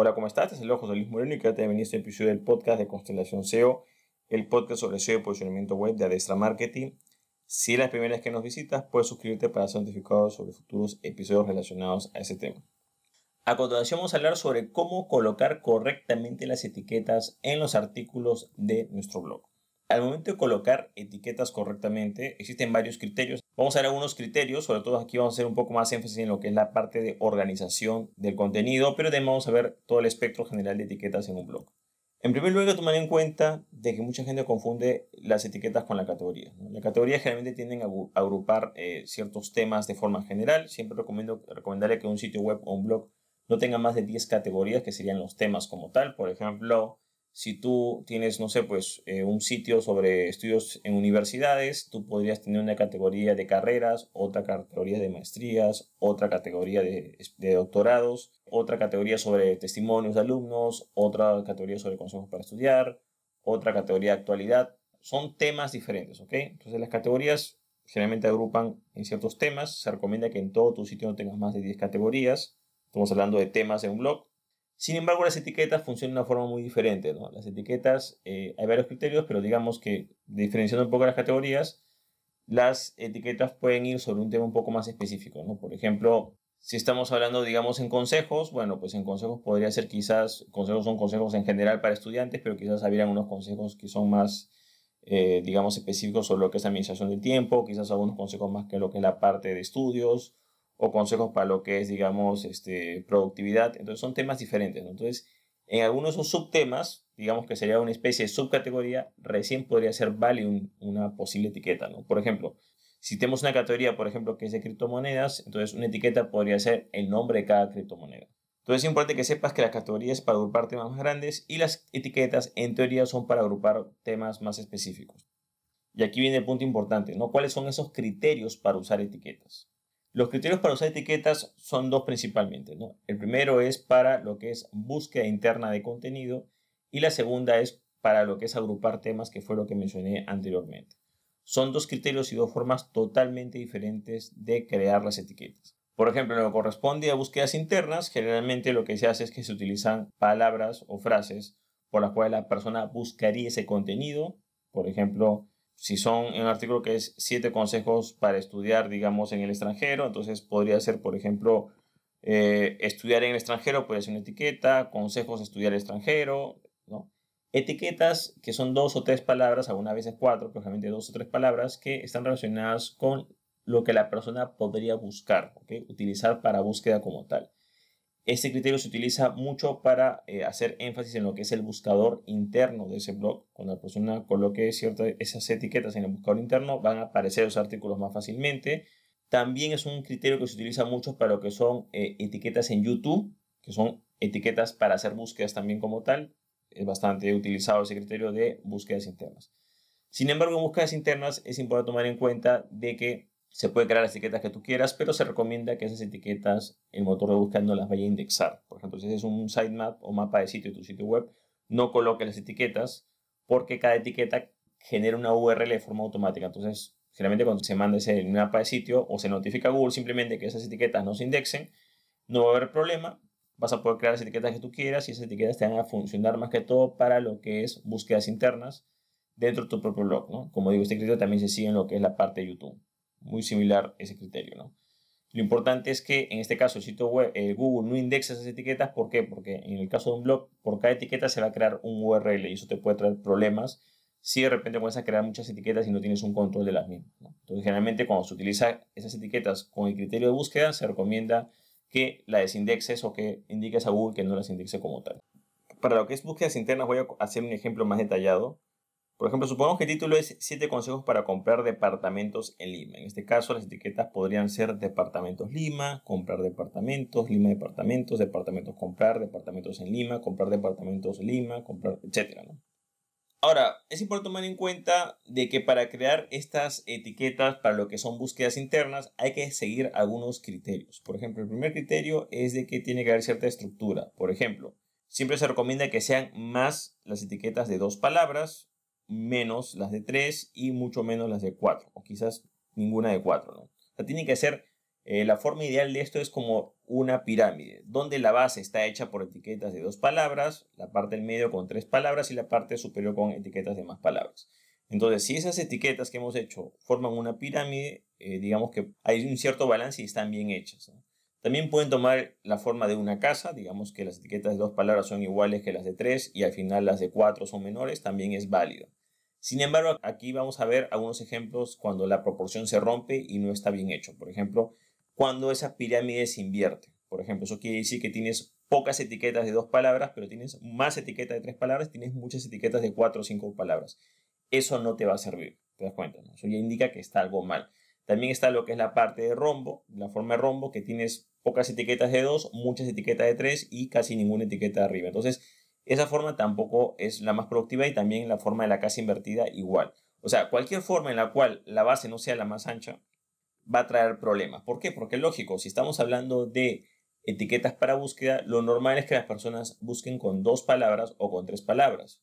Hola, ¿cómo estás? Es el Ojo de Luis Moreno y quédate bienvenido a este episodio del podcast de Constelación SEO, el podcast sobre SEO y posicionamiento web de Adestra Marketing. Si es la primera vez que nos visitas, puedes suscribirte para ser notificado sobre futuros episodios relacionados a ese tema. A continuación vamos a hablar sobre cómo colocar correctamente las etiquetas en los artículos de nuestro blog. Al momento de colocar etiquetas correctamente, existen varios criterios. Vamos a ver algunos criterios, sobre todo aquí vamos a hacer un poco más énfasis en lo que es la parte de organización del contenido, pero también vamos a ver todo el espectro general de etiquetas en un blog. En primer lugar, tomar en cuenta de que mucha gente confunde las etiquetas con la categoría. La categoría generalmente tienden a agrupar eh, ciertos temas de forma general. Siempre recomiendo recomendarle que un sitio web o un blog no tenga más de 10 categorías, que serían los temas como tal. Por ejemplo, si tú tienes, no sé, pues eh, un sitio sobre estudios en universidades, tú podrías tener una categoría de carreras, otra categoría de maestrías, otra categoría de, doctorados, otra categoría sobre testimonios de alumnos, otra categoría sobre consejos para estudiar, otra categoría de actualidad. Son temas diferentes, ¿ok? Entonces las categorías generalmente agrupan en ciertos temas. Se recomienda que en todo tu sitio no tengas más de 10 categorías. Estamos hablando de temas en un blog. Sin embargo, las etiquetas funcionan de una forma muy diferente. ¿no? Las etiquetas, eh, hay varios criterios, pero digamos que diferenciando un poco las categorías, las etiquetas pueden ir sobre un tema un poco más específico. ¿no? Por ejemplo, si estamos hablando, digamos, en consejos, bueno, pues en consejos podría ser quizás, consejos son consejos en general para estudiantes, pero quizás habrían unos consejos que son más, eh, digamos, específicos sobre lo que es administración del tiempo, quizás algunos consejos más que lo que es la parte de estudios, o consejos para lo que es, digamos, este, productividad. Entonces son temas diferentes. Entonces, en algunos de esos subtemas, digamos que sería una especie de subcategoría, recién podría ser válido una posible etiqueta. ¿no? Por ejemplo, si tenemos una categoría, por ejemplo, que es de criptomonedas, entonces una etiqueta podría ser el nombre de cada criptomoneda. Entonces es importante que sepas que la categoría es para agrupar temas más grandes y las etiquetas en teoría son para agrupar temas más específicos. Y aquí viene el punto importante, ¿no? ¿Cuáles son esos criterios para usar etiquetas? Los criterios para usar etiquetas son dos principalmente. ¿no? El primero es para lo que es búsqueda interna de contenido y la segunda es para lo que es agrupar temas, que fue lo que mencioné anteriormente. Son dos criterios y dos formas totalmente diferentes de crear las etiquetas. Por ejemplo, en lo que corresponde a búsquedas internas, generalmente lo que se hace es que se utilizan palabras o frases por las cuales la persona buscaría ese contenido. Por ejemplo, si son un artículo que es siete consejos para estudiar, digamos, en el extranjero, entonces podría ser, por ejemplo, eh, estudiar en el extranjero, puede ser una etiqueta, consejos estudiar extranjero, ¿no? Etiquetas que son dos o tres palabras, algunas veces cuatro, pero generalmente dos o tres palabras que están relacionadas con lo que la persona podría buscar, ¿okay? utilizar para búsqueda como tal. Este criterio se utiliza mucho para eh, hacer énfasis en lo que es el buscador interno de ese blog. Cuando la persona coloque ciertas esas etiquetas en el buscador interno, van a aparecer los artículos más fácilmente. También es un criterio que se utiliza mucho para lo que son eh, etiquetas en YouTube, que son etiquetas para hacer búsquedas también como tal. Es bastante utilizado ese criterio de búsquedas internas. Sin embargo, en búsquedas internas es importante tomar en cuenta de que se puede crear las etiquetas que tú quieras, pero se recomienda que esas etiquetas el motor de búsqueda no las vaya a indexar. Por ejemplo, si es un sitemap o mapa de sitio de tu sitio web, no coloques las etiquetas porque cada etiqueta genera una URL de forma automática. Entonces, generalmente cuando se manda ese mapa de sitio o se notifica a Google simplemente que esas etiquetas no se indexen, no va a haber problema. Vas a poder crear las etiquetas que tú quieras y esas etiquetas te van a funcionar más que todo para lo que es búsquedas internas dentro de tu propio blog. ¿no? Como digo, este criterio también se sigue en lo que es la parte de YouTube muy similar ese criterio, ¿no? Lo importante es que en este caso el sitio web, eh, Google no indexa esas etiquetas. ¿Por qué? Porque en el caso de un blog, por cada etiqueta se va a crear un URL y eso te puede traer problemas si de repente comienzas a crear muchas etiquetas y no tienes un control de las mismas. Entonces, generalmente cuando se utiliza esas etiquetas con el criterio de búsqueda, se recomienda que la desindexes o que indiques a Google que no las indexe como tal. Para lo que es búsquedas internas voy a hacer un ejemplo más detallado. Por ejemplo, supongamos que el título es 7 consejos para comprar departamentos en Lima. En este caso, las etiquetas podrían ser departamentos Lima, comprar departamentos, Lima departamentos, departamentos comprar, departamentos en Lima, comprar departamentos Lima, comprar, etc. Ahora, es importante tomar en cuenta de que para crear estas etiquetas para lo que son búsquedas internas hay que seguir algunos criterios. Por ejemplo, el primer criterio es de que tiene que haber cierta estructura. Por ejemplo, siempre se recomienda que sean más las etiquetas de dos palabras menos las de 3 y mucho menos las de 4, o quizás ninguna de 4, ¿no? O sea, tienen que ser Eh, la forma ideal de esto es como una pirámide, donde la base está hecha por etiquetas de dos palabras, la parte del medio con tres palabras y la parte superior con etiquetas de más palabras. Entonces, si esas etiquetas que hemos hecho forman una pirámide, eh, digamos que hay un cierto balance y están bien hechas. También pueden tomar la forma de una casa, digamos que las etiquetas de dos palabras son iguales que las de tres y al final las de cuatro son menores, también es válido. Sin embargo, aquí vamos a ver algunos ejemplos cuando la proporción se rompe y no está bien hecho. Por ejemplo, cuando esa pirámide se invierte. Por ejemplo, eso quiere decir que tienes pocas etiquetas de dos palabras, pero tienes más etiquetas de tres palabras, tienes muchas etiquetas de cuatro o cinco palabras. Eso no te va a servir, ¿te das cuenta? Eso ya indica que está algo mal. También está lo que es la parte de rombo, la forma de rombo, que tienes pocas etiquetas de dos, muchas etiquetas de tres y casi ninguna etiqueta de arriba. Entonces, esa forma tampoco es la más productiva y también la forma de la casa invertida igual. O sea, cualquier forma en la cual la base no sea la más ancha, va a traer problemas. ¿Por qué? Porque lógico, si estamos hablando de etiquetas para búsqueda, lo normal es que las personas busquen con dos palabras o con tres palabras.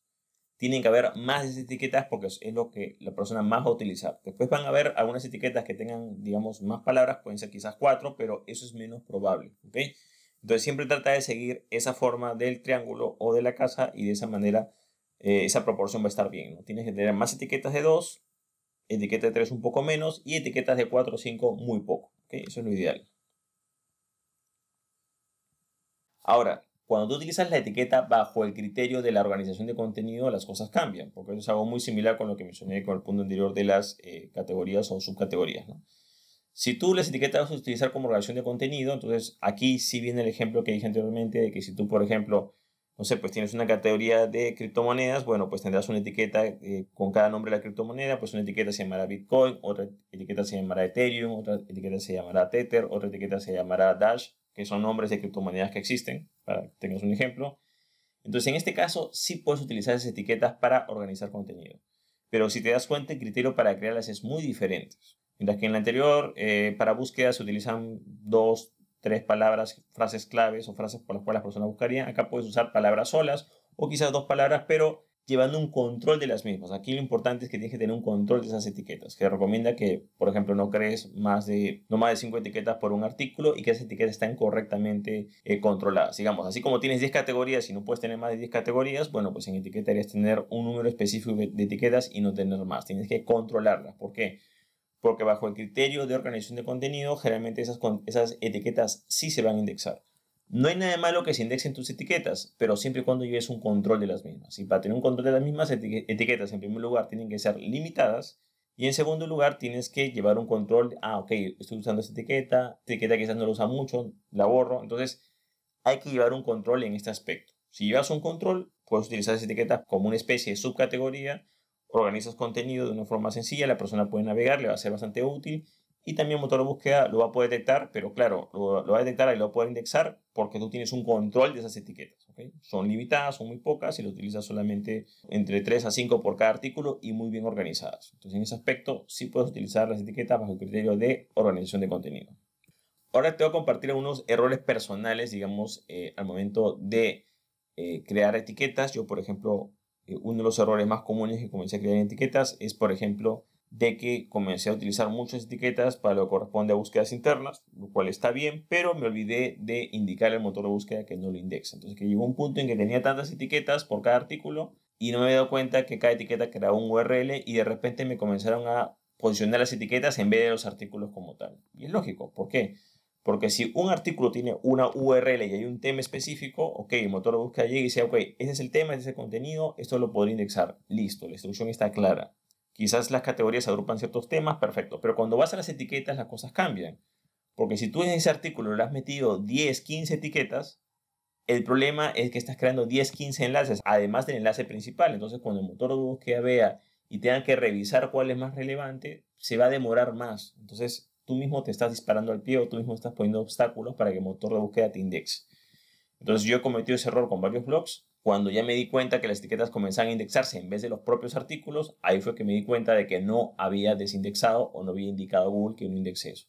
Tienen que haber más de etiquetas porque es lo que la persona más va a utilizar. Después van a haber algunas etiquetas que tengan, digamos, más palabras, pueden ser quizás cuatro, pero eso es menos probable. Entonces siempre trata de seguir esa forma del triángulo o de la casa y de esa manera eh, esa proporción va a estar bien. ¿no? Tienes que tener más etiquetas de dos etiqueta de 3 un poco menos y etiquetas de 4 o 5 muy poco. Eso es lo ideal. Ahora, cuando tú utilizas la etiqueta bajo el criterio de la organización de contenido, las cosas cambian, porque eso es algo muy similar con lo que mencioné con el punto anterior de las eh, categorías o subcategorías. Si tú las etiquetas vas a utilizar como organización de contenido, entonces aquí sí viene el ejemplo que dije anteriormente de que si tú, por ejemplo, no sé, pues tienes una categoría de criptomonedas, bueno, pues tendrás una etiqueta eh, con cada nombre de la criptomoneda, pues una etiqueta se llamará Bitcoin, otra etiqueta se llamará Ethereum, otra etiqueta se llamará Tether, otra etiqueta se llamará Dash, que son nombres de criptomonedas que existen, para que tengas un ejemplo. Entonces, en este caso, sí puedes utilizar esas etiquetas para organizar contenido. Pero si te das cuenta, el criterio para crearlas es muy diferente. Mientras que en la anterior, eh, para búsqueda se utilizan dos, tres palabras, frases claves o frases por las cuales las personas buscarían. Acá puedes usar palabras solas o quizás dos palabras, pero llevando un control de las mismas. Aquí lo importante es que tienes que tener un control de esas etiquetas, que recomienda que, por ejemplo, no crees más de, no más de cinco etiquetas por un artículo y que esas etiquetas estén correctamente eh, controladas. Digamos, así como tienes 10 categorías y no puedes tener más de 10 categorías, bueno, pues en etiqueta deberías tener un número específico de etiquetas y no tener más. Tienes que controlarlas. ¿Por qué? Porque bajo el criterio de organización de contenido, generalmente esas, esas etiquetas sí se van a indexar. No hay nada de malo que se indexen tus etiquetas, pero siempre y cuando lleves un control de las mismas. Y para tener un control de las mismas etiquetas, en primer lugar, tienen que ser limitadas. Y en segundo lugar, tienes que llevar un control. Ah, ok, estoy usando esta etiqueta. Etiqueta quizás no la usa mucho, la borro. Entonces, hay que llevar un control en este aspecto. Si llevas un control, puedes utilizar esa etiqueta como una especie de subcategoría organizas contenido de una forma sencilla, la persona puede navegar, le va a ser bastante útil y también motor de búsqueda lo va a poder detectar, pero claro, lo, va a detectar y lo va a poder indexar porque tú tienes un control de esas etiquetas. Son limitadas, son muy pocas y lo utilizas solamente entre 3 a 5 por cada artículo y muy bien organizadas. Entonces en ese aspecto sí puedes utilizar las etiquetas bajo el criterio de organización de contenido. Ahora te voy a compartir algunos errores personales, digamos, eh, al momento de eh, crear etiquetas. Yo, por ejemplo, uno de los errores más comunes que comencé a crear etiquetas es, por ejemplo, de que comencé a utilizar muchas etiquetas para lo que corresponde a búsquedas internas, lo cual está bien, pero me olvidé de indicar al motor de búsqueda que no lo indexa. Entonces que llegó un punto en que tenía tantas etiquetas por cada artículo y no me había dado cuenta que cada etiqueta creaba un URL y de repente me comenzaron a posicionar las etiquetas en vez de los artículos como tal. Y es lógico, ¿por qué? Porque si un artículo tiene una URL y hay un tema específico, ok, el motor de búsqueda llega y dice, ok, ese es el tema, ese es el contenido, esto lo podría indexar. Listo, la instrucción está clara. Quizás las categorías agrupan ciertos temas, perfecto. Pero cuando vas a las etiquetas, las cosas cambian. Porque si tú en ese artículo le has metido 10, 15 etiquetas, el problema es que estás creando 10, 15 enlaces, además del enlace principal. Entonces, cuando el motor de búsqueda vea y tenga que revisar cuál es más relevante, se va a demorar más. Entonces, tú mismo te estás disparando al pie o tú mismo estás poniendo obstáculos para que el motor de búsqueda te indexe. Entonces yo he cometido ese error con varios blogs. Cuando ya me di cuenta que las etiquetas comenzaban a indexarse en vez de los propios artículos, ahí fue que me di cuenta de que no había desindexado o no había indicado a Google que no indexe eso.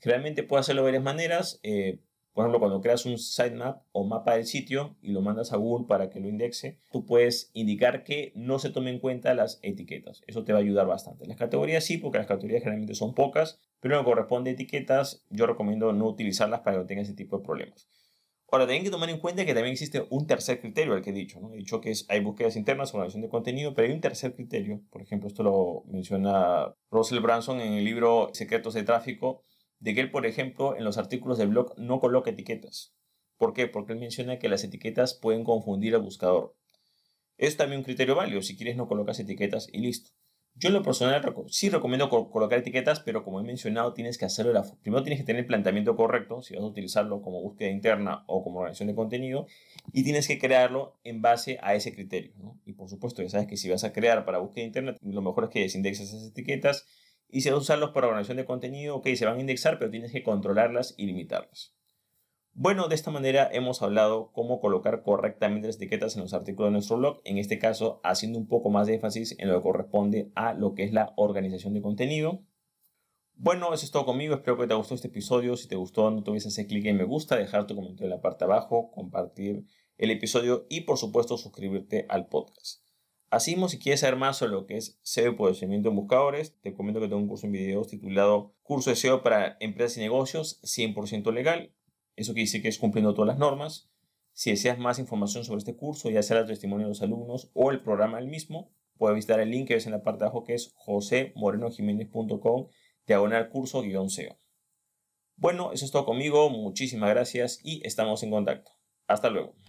Generalmente puedo hacerlo de varias maneras. Eh, Por ejemplo, cuando creas un sitemap o mapa del sitio y lo mandas a Google para que lo indexe, tú puedes indicar que no se tomen en cuenta las etiquetas. Eso te va a ayudar bastante. Las categorías sí, porque las categorías generalmente son pocas, pero lo que corresponde a etiquetas, yo recomiendo no utilizarlas para que no tengas ese tipo de problemas. Ahora, tienen que tomar en cuenta que también existe un tercer criterio al que he dicho. ¿no? He dicho que es, hay búsquedas internas, organización de contenido, pero hay un tercer criterio. Por ejemplo, esto lo menciona Russell Branson en el libro Secretos de Tráfico, de que él, por ejemplo, en los artículos del blog no coloca etiquetas. ¿Por qué? Porque él menciona que las etiquetas pueden confundir al buscador. Es también un criterio válido. Si quieres, no colocas etiquetas y listo. Yo en lo personal sí recomiendo colocar etiquetas, pero como he mencionado, tienes que hacerlo. La primero tienes que tener el planteamiento correcto, si vas a utilizarlo como búsqueda interna o como organización de contenido, y tienes que crearlo en base a ese criterio. Y por supuesto, ya sabes que si vas a crear para búsqueda interna, lo mejor es que desindexes esas etiquetas, y si vas a usarlos para organización de contenido, ok, se van a indexar, pero tienes que controlarlas y limitarlas. Bueno, de esta manera hemos hablado cómo colocar correctamente las etiquetas en los artículos de nuestro blog, en este caso haciendo un poco más de énfasis en lo que corresponde a lo que es la organización de contenido. Bueno, eso es todo conmigo, espero que te gustó este episodio, si te gustó no te olvides hacer clic en me gusta, dejar tu comentario en la parte de abajo, compartir el episodio y por supuesto suscribirte al podcast. Así si quieres saber más sobre lo que es SEO y posicionamiento en buscadores, te comento que tengo un curso en videos titulado Curso de SEO para empresas y negocios 100% legal. Eso quiere decir que es cumpliendo todas las normas. Si deseas más información sobre este curso, ya sea el testimonio de los alumnos o el programa del mismo, puedes visitar el link que ves en la parte de abajo que es josemorenojiménez.com diagonal curso guion SEO. Bueno, eso es todo conmigo, muchísimas gracias y estamos en contacto. Hasta luego.